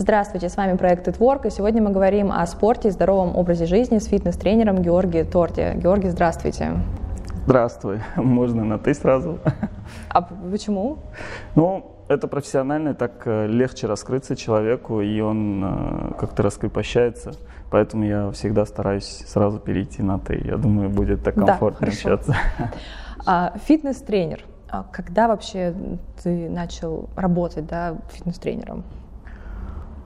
Здравствуйте, с вами проект Itwork, и сегодня мы говорим о спорте и здоровом образе жизни с фитнес-тренером Георгием Торти. Георгий, здравствуйте. Здравствуй. Можно на «ты» сразу. А почему? Ну, это профессионально, так э, легче раскрыться человеку, и он э, как-то раскрепощается. Поэтому я всегда стараюсь сразу перейти на «ты». Я думаю, будет так комфортно да, общаться. А, фитнес-тренер. А когда вообще ты начал работать да, фитнес-тренером?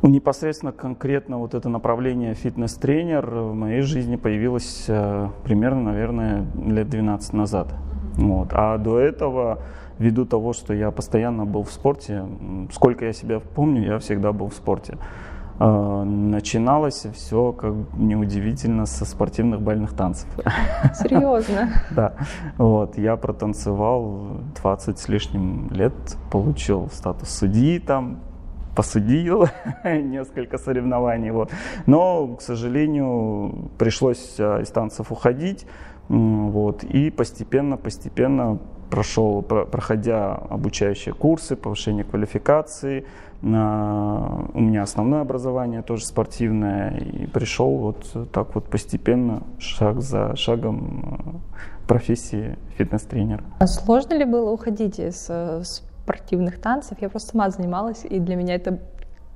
Ну, непосредственно конкретно вот это направление фитнес-тренер в моей жизни появилось э, примерно, наверное, лет 12 назад. Вот. А до этого, ввиду того, что я постоянно был в спорте, сколько я себя помню, я всегда был в спорте. Э, начиналось все, как неудивительно, со спортивных бальных танцев. Серьезно? Да. Вот, я протанцевал 20 с лишним лет, получил статус судьи там, посудил несколько соревнований. Вот. Но, к сожалению, пришлось а, из танцев уходить. Вот, и постепенно-постепенно прошел, проходя обучающие курсы, повышение квалификации, у меня основное образование тоже спортивное, и пришел вот так вот постепенно, шаг за шагом профессии фитнес-тренера. А сложно ли было уходить из э, спортивных танцев. Я просто сама занималась, и для меня это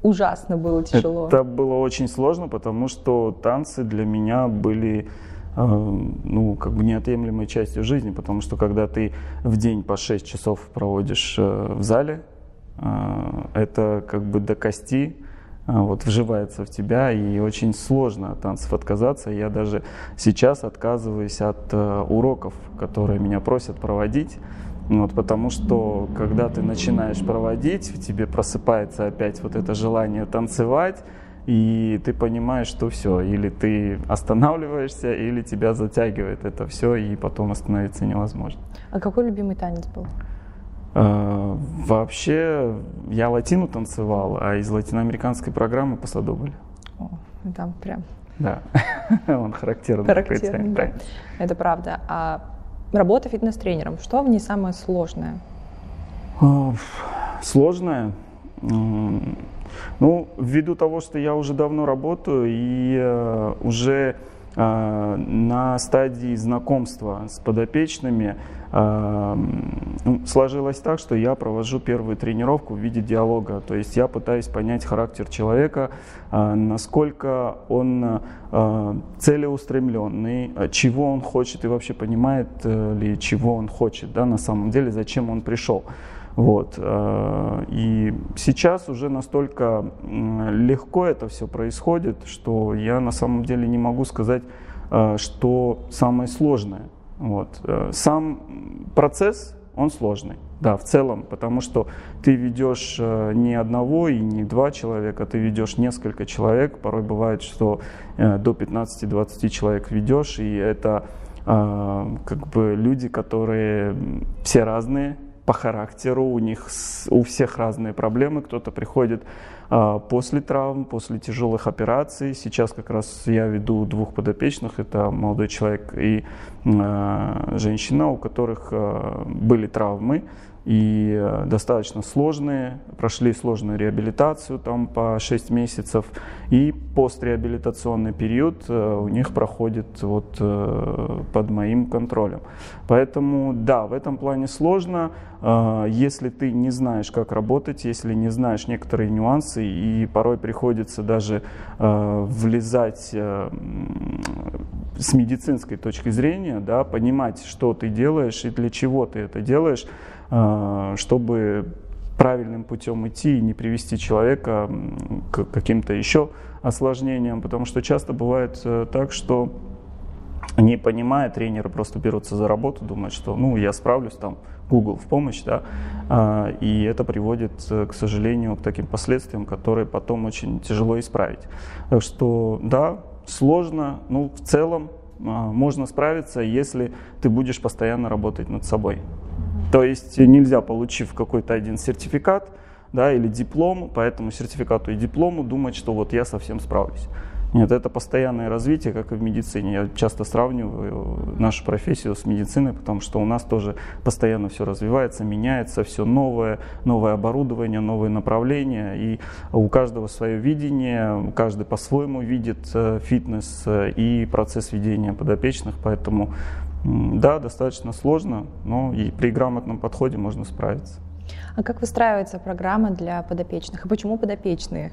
ужасно было тяжело. Это было очень сложно, потому что танцы для меня были э, ну, как бы неотъемлемой частью жизни, потому что когда ты в день по 6 часов проводишь э, в зале, э, это как бы до кости вот, вживается в тебя, и очень сложно от танцев отказаться. Я даже сейчас отказываюсь от уроков, которые меня просят проводить, вот, потому что когда ты начинаешь проводить, в тебе просыпается опять вот это желание танцевать, и ты понимаешь, что все, или ты останавливаешься, или тебя затягивает это все, и потом остановиться невозможно. А какой любимый танец был? А, вообще, я латину танцевал, а из латиноамериканской программы посадобль. О, там прям. Да, он характерный. Характерный, да. Это правда. А Работа фитнес-тренером. Что в ней самое сложное? Сложное? Ну, ввиду того, что я уже давно работаю и э, уже на стадии знакомства с подопечными ну, сложилось так, что я провожу первую тренировку в виде диалога. То есть я пытаюсь понять характер человека, а, насколько он целеустремленный, чего он хочет и вообще понимает э, ли, чего он хочет, да, на самом деле, зачем он пришел. Вот. И сейчас уже настолько легко это все происходит, что я на самом деле не могу сказать, что самое сложное. Вот. Э, сам процесс, он сложный, да, в целом, потому что ты ведешь э, не одного и не два человека, ты ведешь несколько человек, порой бывает, что э, до 15-20 человек ведешь, и это как бы люди, которые все разные, по характеру, у них у всех разные проблемы. Кто-то приходит а, после травм, после тяжелых операций. Сейчас как раз я веду двух подопечных. Это молодой человек и а, женщина, у которых а, были травмы и э, достаточно сложные, прошли сложную реабилитацию там по 6 месяцев, и постреабилитационный период э, у них проходит вот э, под моим контролем. Поэтому да, в этом плане сложно, если ты не знаешь, как работать, если не знаешь некоторые нюансы, и порой приходится даже влезать с медицинской точки зрения, да, понимать, что ты делаешь и для чего ты это делаешь, а, чтобы правильным путем идти и не привести человека к каким-то еще осложнениям, потому что часто бывает э, так, что не понимая, тренеры просто берутся за работу, думают, что ну я справлюсь там, Google в помощь, да, а, и это приводит, э, к сожалению, к таким последствиям, которые потом очень тяжело исправить. Так что да, сложно, ну в целом а, можно справиться, если ты будешь постоянно работать над собой. То есть нельзя, получив какой-то один сертификат да, или диплом, по этому сертификату и диплому думать, что вот я совсем справлюсь. Нет, это постоянное развитие, как и в медицине. Я часто сравниваю нашу профессию с медициной, потому что у нас тоже постоянно все развивается, меняется, все новое, новое оборудование, новые направления. И у каждого свое видение, каждый по-своему видит э, фитнес э, и процесс ведения подопечных, поэтому да, достаточно сложно, но и при грамотном подходе можно справиться. А как выстраивается программа для подопечных? И почему подопечные?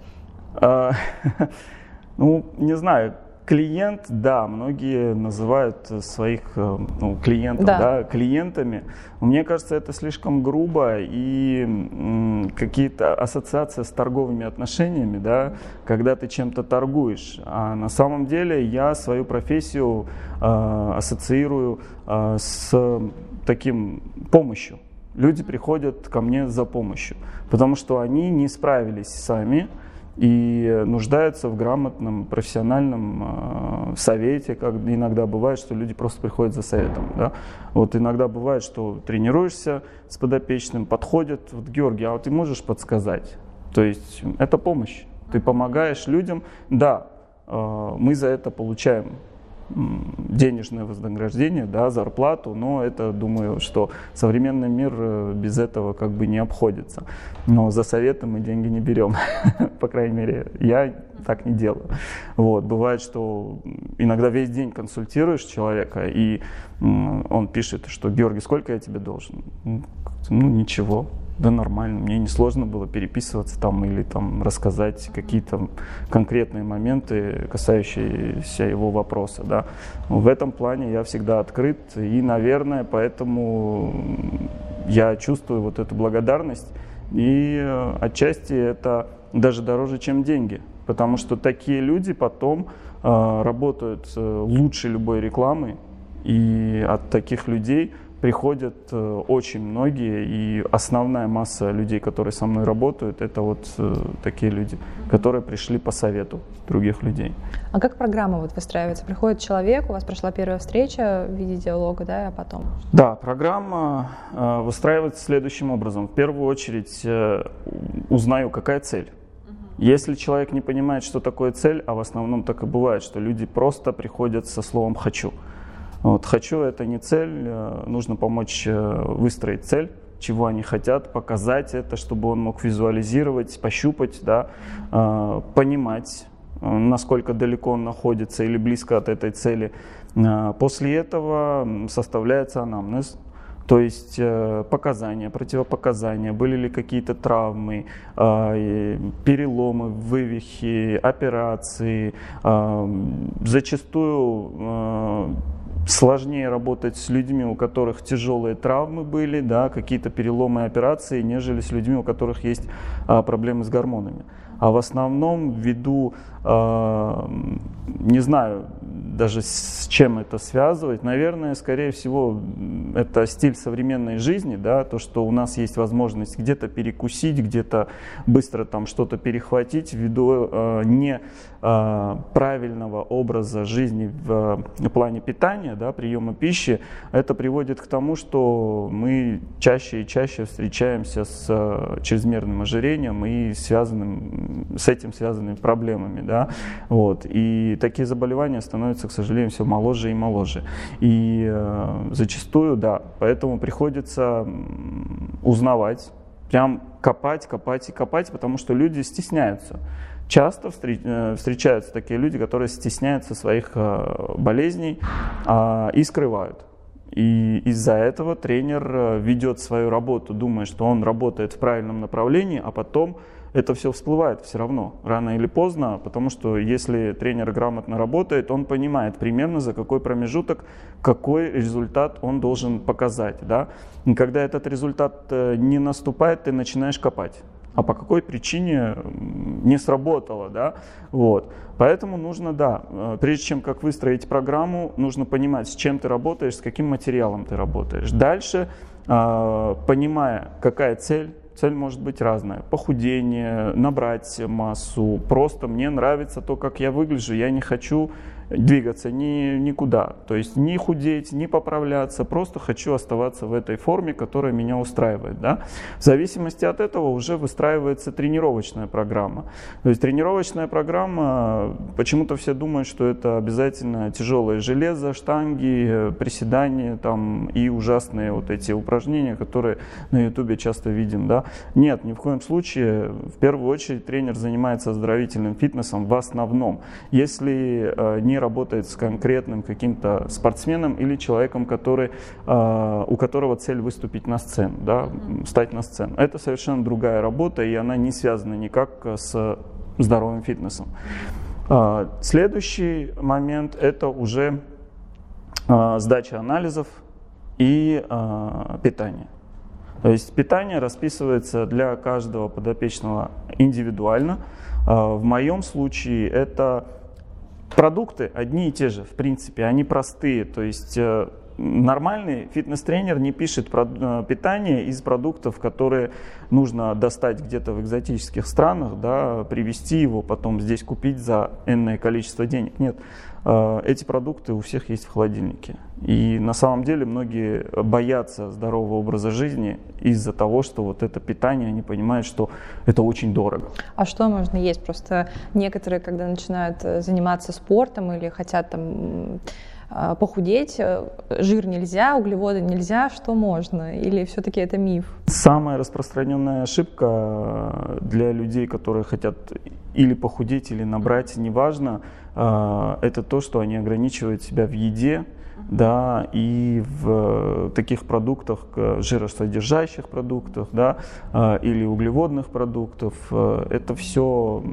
Ну, не знаю, клиент, да, многие называют своих э, ну, клиентов да. Да, клиентами. Мне кажется, это слишком грубо и какие-то ассоциации с торговыми отношениями, да, когда ты чем-то торгуешь. А на самом деле я свою профессию э, ассоциирую э, с таким помощью. Люди приходят ко мне за помощью, потому что они не справились сами, и нуждаются в грамотном профессиональном э, совете, как иногда бывает, что люди просто приходят за советом. Да? Вот иногда бывает, что тренируешься с подопечным, подходят, вот Георгий, а вот ты можешь подсказать? То есть это помощь. Ты помогаешь людям, да, э, мы за это получаем денежное вознаграждение, да, зарплату, но это, думаю, что современный мир э, без этого как бы не обходится. Но за советы мы деньги не берем, по крайней мере, я так не делаю. Вот, бывает, что иногда весь день консультируешь человека, и он пишет, что Георгий, сколько я тебе должен? Ну, ничего, да нормально, мне не сложно было переписываться там или там рассказать какие-то конкретные моменты, касающиеся его вопроса, да. В этом плане я всегда открыт и, наверное, поэтому я чувствую вот эту благодарность и э, отчасти это даже дороже, чем деньги, потому что такие люди потом э, работают э, лучше любой рекламы, и от таких людей приходят э, очень многие, и основная масса людей, которые со мной работают, это вот э, такие люди, которые пришли по совету других людей. А как программа вот выстраивается? Приходит человек, у вас прошла первая встреча в виде диалога, да, а потом? Да, программа э, выстраивается следующим образом. В первую очередь узнаю, какая цель. Если человек не понимает, что такое цель, а в основном так и бывает, что люди просто приходят со словом «хочу», вот, хочу это не цель, э, нужно помочь э, выстроить цель, чего они хотят, показать это, чтобы он мог визуализировать, пощупать, да, э, понимать, насколько далеко он находится или близко от этой цели. После этого составляется анамнез, то есть показания, противопоказания, были ли какие-то травмы, переломы, вывихи, операции. Зачастую сложнее работать с людьми, у которых тяжелые травмы были, да, какие-то переломы операции, нежели с людьми, у которых есть а, проблемы с гормонами. А в основном ввиду, э, не знаю даже с чем это связывать, наверное, скорее всего, это стиль современной жизни, да, то, что у нас есть возможность где-то перекусить, где-то быстро там что-то перехватить ввиду э, не э, образа жизни в, в плане питания, да, приема пищи, это приводит к тому, что мы чаще и чаще встречаемся с э, чрезмерным ожирением и связанным с этим связанными проблемами. Да? Вот. И такие заболевания становятся, к сожалению, все моложе и моложе. И э, зачастую, да, поэтому приходится узнавать, прям копать, копать и копать, потому что люди стесняются. Часто э, встречаются такие люди, которые стесняются своих э, болезней э, и скрывают. И из-за этого тренер э, ведет свою работу, думая, что он работает в правильном направлении, а потом это все всплывает все равно, рано или поздно, потому что если тренер грамотно работает, он понимает примерно за какой промежуток, какой результат он должен показать. Да? И когда этот результат э, не наступает, ты начинаешь копать а по какой причине не сработало, да, вот. Поэтому нужно, да, э, прежде чем как выстроить программу, нужно понимать, с чем ты работаешь, с каким материалом ты работаешь. Дальше, э, понимая, какая цель, Цель может быть разная. Похудение, набрать массу. Просто мне нравится то, как я выгляжу. Я не хочу двигаться ни, никуда. То есть ни худеть, ни поправляться, просто хочу оставаться в этой форме, которая меня устраивает. Да? В зависимости от этого уже выстраивается тренировочная программа. То есть тренировочная программа, почему-то все думают, что это обязательно тяжелое железо, штанги, приседания там, и ужасные вот эти упражнения, которые на ютубе часто видим. Да? Нет, ни в коем случае. В первую очередь тренер занимается оздоровительным фитнесом в основном. Если э, не не работает с конкретным каким-то спортсменом или человеком, который, а, у которого цель выступить на сцену, да, стать на сцену. Это совершенно другая работа, и она не связана никак с здоровым фитнесом. А, следующий момент – это уже а, сдача анализов и питание. То есть питание расписывается для каждого подопечного индивидуально. В моем случае это Продукты одни и те же, в принципе, они простые. То есть э, нормальный фитнес-тренер не пишет э, питание из продуктов, которые нужно достать где-то в экзотических странах, да, привезти его, потом здесь купить за энное количество денег. Нет, э, эти продукты у всех есть в холодильнике. И на самом деле многие боятся здорового образа жизни из-за того, что вот это питание, они понимают, что это очень дорого. А что можно есть? Просто некоторые, когда начинают э, заниматься спортом или хотят там похудеть, э, жир нельзя, углеводы нельзя, что можно? Или все-таки это миф? Самая распространенная ошибка для людей, которые хотят или похудеть, или набрать, неважно, это то, что они ограничивают себя в еде, да, и в таких продуктах, жиросодержащих продуктах, да, а, или углеводных продуктов, э, это все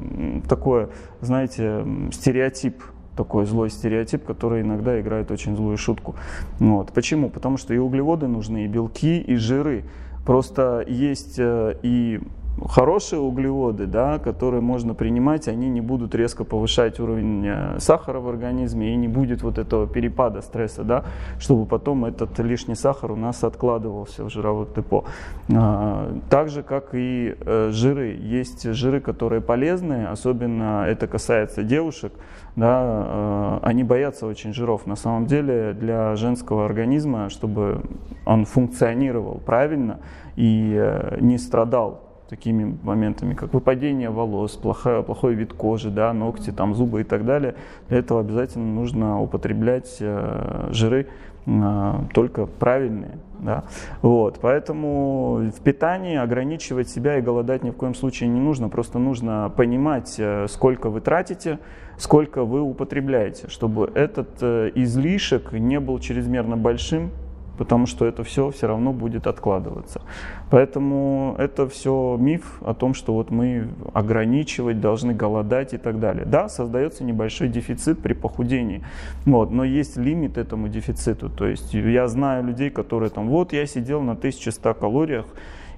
такое, знаете, стереотип такой злой стереотип, который иногда играет очень злую шутку. Вот. Почему? Потому что и углеводы нужны, и белки, и жиры. Просто есть э, и хорошие углеводы, да, которые можно принимать, они не будут резко повышать уровень э, сахара в организме и не будет вот этого перепада стресса, да, чтобы потом этот лишний сахар у нас откладывался в жировых депо. А, так же, как и э, жиры. Есть жиры, которые полезны, особенно это касается девушек, да, э, они боятся очень жиров. На самом деле для женского организма, чтобы он функционировал правильно и не страдал такими моментами, как выпадение волос, плохой, плохой вид кожи, да, ногти, там, зубы и так далее. Для этого обязательно нужно употреблять э, жиры э, только правильные. Да. Вот, поэтому в питании ограничивать себя и голодать ни в коем случае не нужно. Просто нужно понимать, э, сколько вы тратите, сколько вы употребляете, чтобы этот э, излишек не был чрезмерно большим, потому что это все все равно будет откладываться. Поэтому это все миф о том, что вот мы ограничивать должны, голодать и так далее. Да, создается небольшой дефицит при похудении, вот, но есть лимит этому дефициту. То есть я знаю людей, которые там, вот я сидел на 1100 калориях,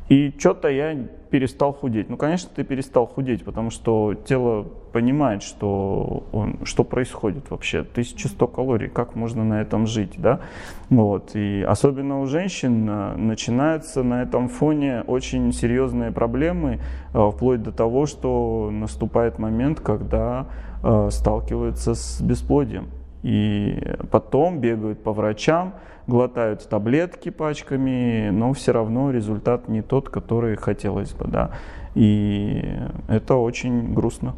и что-то я перестал худеть. Ну, конечно, ты перестал худеть, потому что тело понимает, что, он, что происходит вообще. 1100 калорий, как можно на этом жить, да? Вот. И особенно у женщин э, начинаются на этом фоне очень серьезные проблемы, э, вплоть до того, что наступает момент, когда э, сталкиваются с бесплодием. И потом бегают по врачам, глотают таблетки пачками, но все равно результат не тот, который хотелось бы, да. И это очень грустно.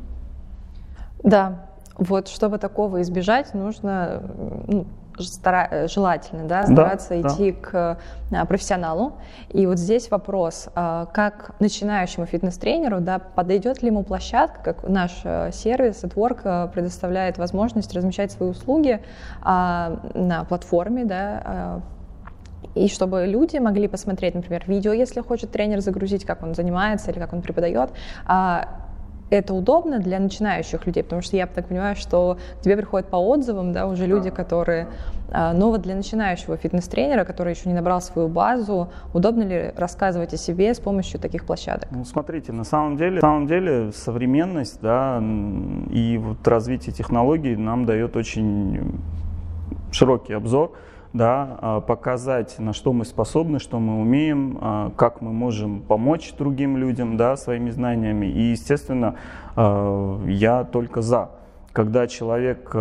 Да, вот чтобы такого избежать, нужно ну, стара... Э, желательно, да, стараться да, идти да. к а, профессионалу. И вот здесь вопрос, а, как начинающему фитнес-тренеру, да, подойдет ли ему площадка, как наш э, сервис AdWork э, предоставляет возможность размещать свои услуги а, на платформе, да, и чтобы люди могли посмотреть, например, видео, если хочет тренер загрузить, как он занимается или как он преподает, это удобно для начинающих людей, потому что я так понимаю, что к тебе приходят по отзывам, да, уже люди, которые... Но вот для начинающего фитнес-тренера, который еще не набрал свою базу, удобно ли рассказывать о себе с помощью таких площадок? Ну, смотрите, на самом деле, на самом деле современность, да, и вот развитие технологий нам дает очень широкий обзор да, а, показать, на что мы способны, что мы умеем, а, как мы можем помочь другим людям да, своими знаниями. И, естественно, а, я только за когда человек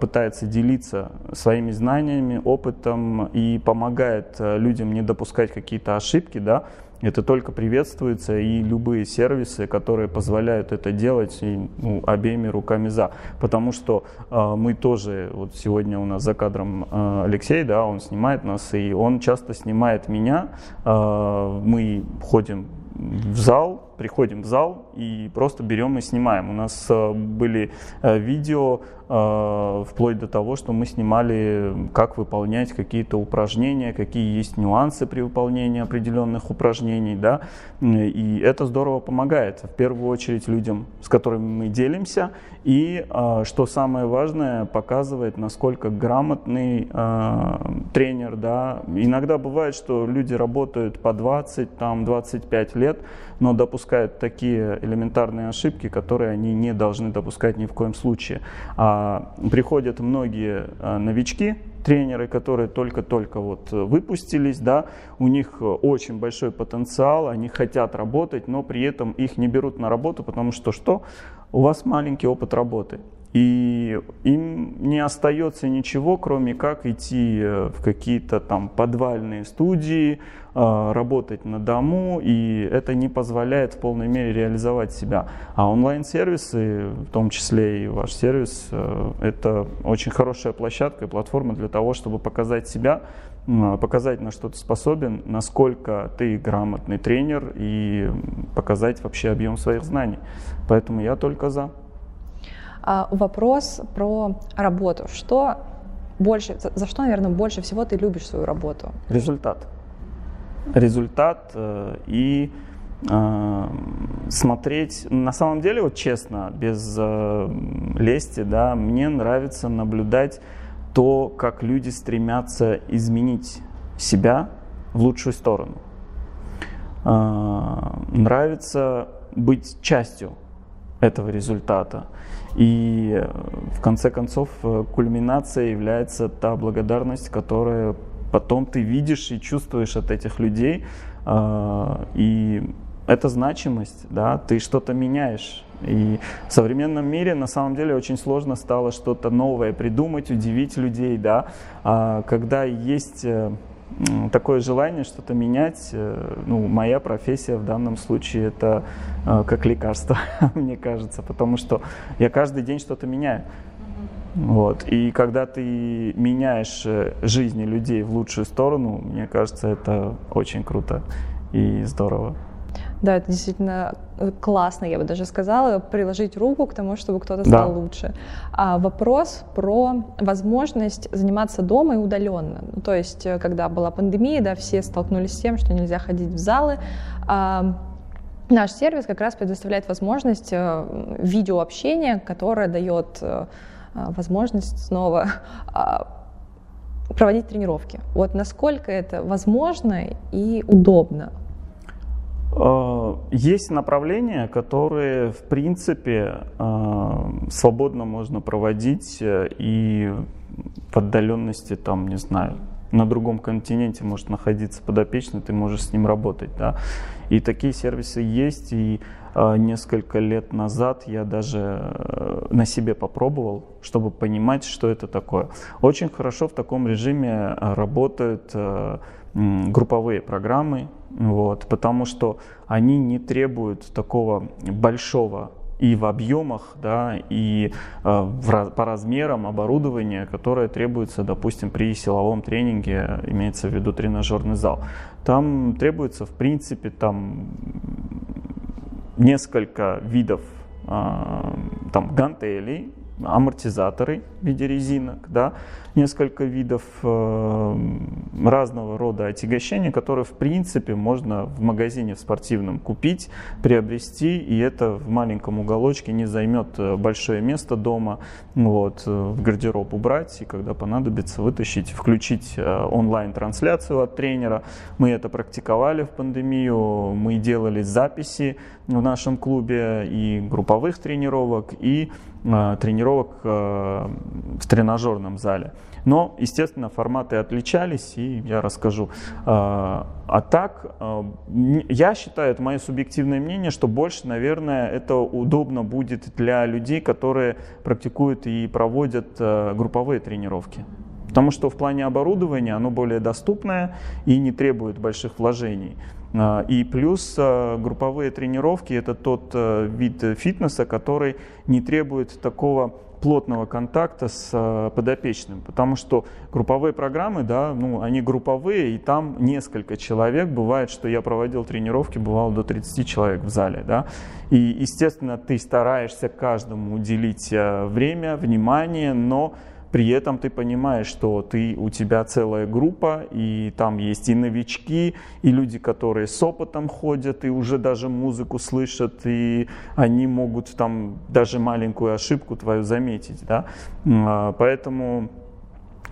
пытается делиться своими знаниями, опытом и помогает людям не допускать какие-то ошибки, да, это только приветствуется, и любые сервисы, которые позволяют это делать, и, ну, обеими руками за. Потому что э, мы тоже, вот сегодня у нас за кадром э, Алексей, да, он снимает нас, и он часто снимает меня. Э, мы ходим в зал, приходим в зал и просто берем и снимаем. У нас э, были э, видео э, вплоть до того, что мы снимали, как выполнять какие-то упражнения, какие есть нюансы при выполнении определенных упражнений, да, и это здорово помогает, в первую очередь людям, с которыми мы делимся, и, что самое важное, показывает, насколько грамотный тренер, да, иногда бывает, что люди работают по 20, там, 25 лет, но допускают такие элементарные ошибки, которые они не должны допускать ни в коем случае. А, приходят многие а, новички, тренеры, которые только-только вот выпустились, да, у них очень большой потенциал, они хотят работать, но при этом их не берут на работу, потому что что? У вас маленький опыт работы. И им не остается ничего, кроме как идти э, в какие-то там подвальные студии, э, работать на дому, и это не позволяет в полной мере реализовать себя. А онлайн-сервисы, в том числе и ваш сервис, э, это очень хорошая площадка и платформа для того, чтобы показать себя, показать, на что ты способен, насколько ты грамотный тренер и показать вообще объем своих знаний. Поэтому я только за. А, вопрос про работу. Что больше, за что, наверное, больше всего ты любишь свою работу? Результат. Результат э, и э, смотреть, на самом деле, вот честно, без э, лести, да, мне нравится наблюдать то, как люди стремятся изменить себя в лучшую сторону. Э, нравится быть частью этого результата. И э, в конце концов э, кульминацией является та благодарность, которая потом ты видишь и чувствуешь от этих людей. А, и это значимость, да, ты что-то меняешь. И в современном мире на самом деле очень сложно стало что-то новое придумать, удивить людей, да. А когда есть э, такое желание что-то менять. Э, ну, моя профессия в данном случае это э, как лекарство, мне кажется, потому что я каждый день что-то меняю. Вот. И когда ты меняешь э, жизни людей в лучшую сторону, мне кажется, это очень круто и здорово. Да, это действительно э, классно, я бы даже сказала, приложить руку к тому, чтобы кто-то стал да. лучше. А вопрос про возможность заниматься дома и удаленно. Ну, то есть, э, когда была пандемия, да, все столкнулись с тем, что нельзя ходить в залы. А, наш сервис как раз предоставляет возможность э, видеообщения, которое дает возможность снова а, проводить тренировки. Вот насколько это возможно и удобно Э, есть направления, которые, в принципе, э, свободно можно проводить э, и в отдаленности, там, не знаю, на другом континенте может находиться подопечный, ты можешь с ним работать, да. И такие сервисы есть, и несколько лет назад я даже на себе попробовал, чтобы понимать, что это такое. Очень хорошо в таком режиме работают групповые программы, вот, потому что они не требуют такого большого и в объемах, да, и э, в, по размерам оборудования, которое требуется, допустим, при силовом тренинге, имеется в виду тренажерный зал. Там требуется, в принципе, там несколько видов э, там гантелей, амортизаторы в виде резинок, да, несколько видов э, разного рода отягощений, которые в принципе можно в магазине в спортивном купить, приобрести, и это в маленьком уголочке не займет э, большое место дома, вот, э, в гардероб убрать, и когда понадобится вытащить, включить э, онлайн-трансляцию от тренера. Мы это практиковали в пандемию, мы делали записи в нашем клубе и групповых тренировок, и тренировок в тренажерном зале. Но, естественно, форматы отличались, и я расскажу. А так, я считаю, это мое субъективное мнение, что больше, наверное, это удобно будет для людей, которые практикуют и проводят групповые тренировки. Потому что в плане оборудования оно более доступное и не требует больших вложений. А, и плюс а, групповые тренировки – это тот а, вид фитнеса, который не требует такого плотного контакта с подопечным, потому что групповые программы, да, ну, они групповые, и там несколько человек, бывает, что я проводил тренировки, бывало до 30 человек в зале, да, и, естественно, ты стараешься каждому уделить время, внимание, но при этом ты понимаешь, что ты, у тебя целая группа, и там есть и новички, и люди, которые с опытом ходят, и уже даже музыку слышат, и они могут там даже маленькую ошибку твою заметить. Да? А, поэтому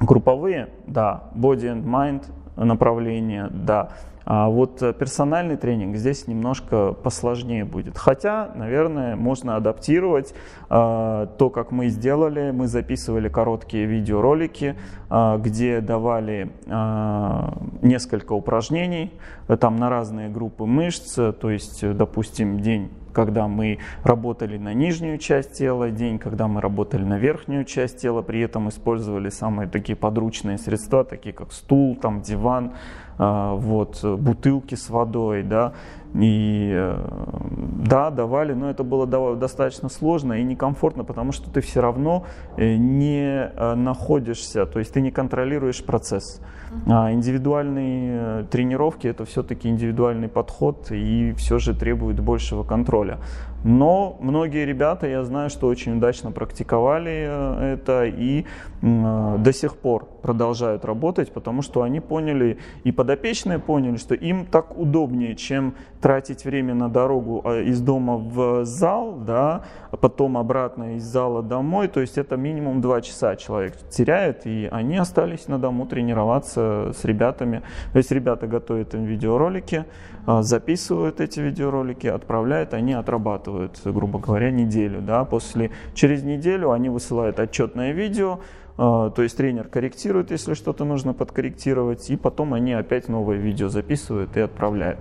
групповые, да, body and mind направления, да, а вот э, персональный тренинг здесь немножко посложнее будет. Хотя, наверное, можно адаптировать э, то, как мы сделали. Мы записывали короткие видеоролики, э, где давали э, несколько упражнений, э, там на разные группы мышц, то есть, допустим, день когда мы работали на нижнюю часть тела, день, когда мы работали на верхнюю часть тела, при этом использовали самые такие подручные средства, такие как стул, там, диван, а, вот, бутылки с водой, да, и э, да, давали, но это было достаточно сложно и некомфортно, потому что ты все равно э, не э, находишься, то есть ты не контролируешь процесс. А индивидуальные тренировки это все-таки индивидуальный подход и все же требует большего контроля. Но многие ребята, я знаю, что очень удачно практиковали э, это и э, до сих пор продолжают работать, потому что они поняли, и подопечные поняли, что им так удобнее, чем тратить время на дорогу а, из дома в зал, да, а потом обратно из зала домой, то есть это минимум два часа человек теряет, и они остались на дому тренироваться с ребятами. То есть ребята готовят им видеоролики, а, записывают эти видеоролики, отправляют, они отрабатывают, грубо говоря, неделю. Да? После, через неделю они высылают отчетное видео, то есть тренер корректирует, если что-то нужно подкорректировать, и потом они опять новое видео записывают и отправляют.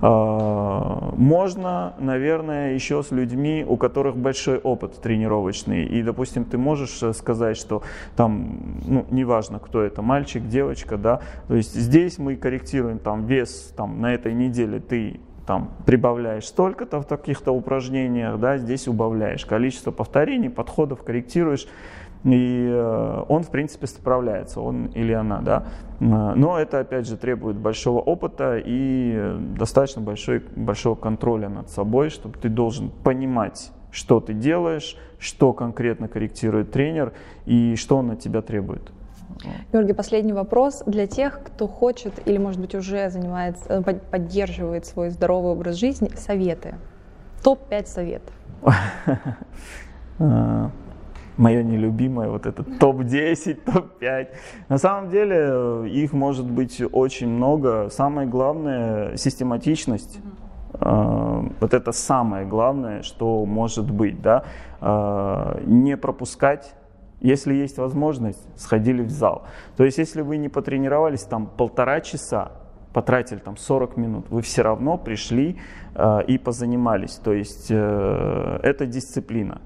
А, можно, наверное, еще с людьми, у которых большой опыт тренировочный, и, допустим, ты можешь э, сказать, что там, ну, неважно, кто это, мальчик, девочка, да, то есть здесь мы корректируем там вес, там на этой неделе ты там прибавляешь столько-то в таких-то упражнениях, да, здесь убавляешь количество повторений, подходов корректируешь. И э, он, в принципе, справляется, он или она, да. Э, но это, опять же, требует большого опыта и достаточно большой, большого контроля над собой, чтобы ты должен понимать, что ты делаешь, что конкретно корректирует тренер и что он от тебя требует. Георгий, последний вопрос для тех, кто хочет или, может быть, уже занимается, э, поддерживает свой здоровый образ жизни. Советы. Топ-5 советов. мое нелюбимое, вот это топ-10, топ-5. На самом деле э, их может быть очень много. Самое главное – систематичность. Uh, вот это самое главное, что может быть, да, uh, не пропускать, если есть возможность, сходили в зал. То есть, если вы не потренировались там полтора часа, потратили там 40 минут, вы все равно пришли uh, и позанимались. То есть, это дисциплина,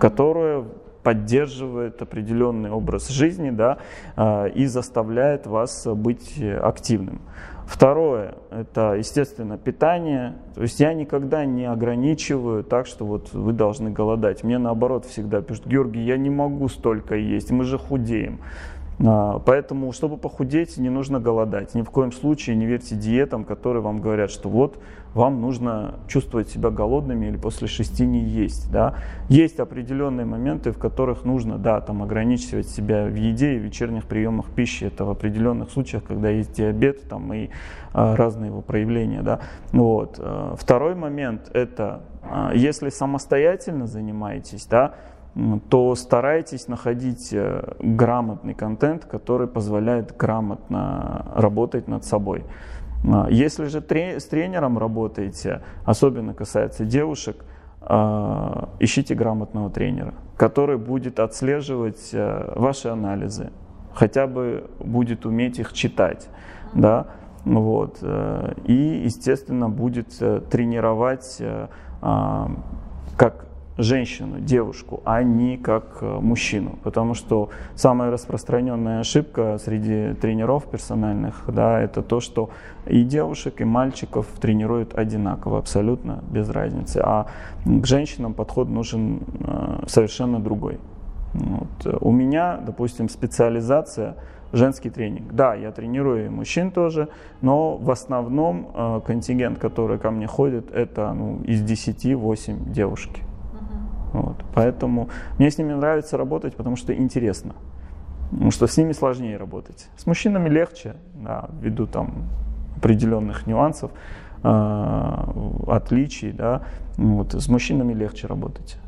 которая поддерживает определенный образ жизни да, а, и заставляет вас быть активным. Второе – это, естественно, питание. То есть я никогда не ограничиваю так, что вот вы должны голодать. Мне наоборот всегда пишут, Георгий, я не могу столько есть, мы же худеем. А, поэтому, чтобы похудеть, не нужно голодать. Ни в коем случае не верьте диетам, которые вам говорят, что вот вам нужно чувствовать себя голодными или после шести не есть. Да? Есть определенные моменты, в которых нужно да, там, ограничивать себя в еде и вечерних приемах пищи. Это в определенных случаях, когда есть диабет там, и а, разные его проявления. Да? Вот. А, второй момент – это если самостоятельно занимаетесь, да, то старайтесь находить э, грамотный контент, который позволяет грамотно работать над собой. А, если же с тренером работаете, особенно касается девушек, э, ищите грамотного тренера, который будет отслеживать э, ваши анализы, хотя бы будет уметь их читать, да, вот, э, и, естественно, будет тренировать а, как женщину, девушку, а не как мужчину. Потому что самая распространенная ошибка среди тренеров персональных, да, это то, что и девушек, и мальчиков тренируют одинаково, абсолютно без разницы. А к женщинам подход нужен совершенно другой. Вот. У меня, допустим, специализация женский тренинг. Да, я тренирую и мужчин тоже, но в основном э, контингент, который ко мне ходит, это ну, из 10 8 девушки. Вот. Поэтому мне с ними нравится работать, потому что интересно. Потому что с ними сложнее работать. С мужчинами легче, да, ввиду там определенных нюансов, э, отличий, да. Вот. С мужчинами легче работать.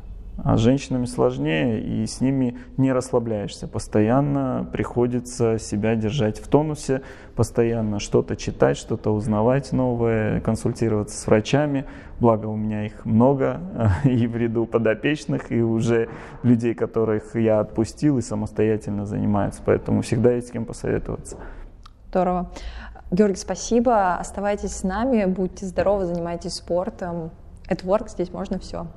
А с женщинами сложнее, и с ними не расслабляешься. Постоянно приходится себя держать в тонусе, постоянно что-то читать, что-то узнавать новое, консультироваться с врачами. Благо у меня их много и в ряду подопечных, и уже людей, которых я отпустил и самостоятельно занимаются. Поэтому всегда есть с кем посоветоваться. Здорово. Георгий, спасибо. Оставайтесь с нами, будьте здоровы, занимайтесь спортом. At Work здесь можно все.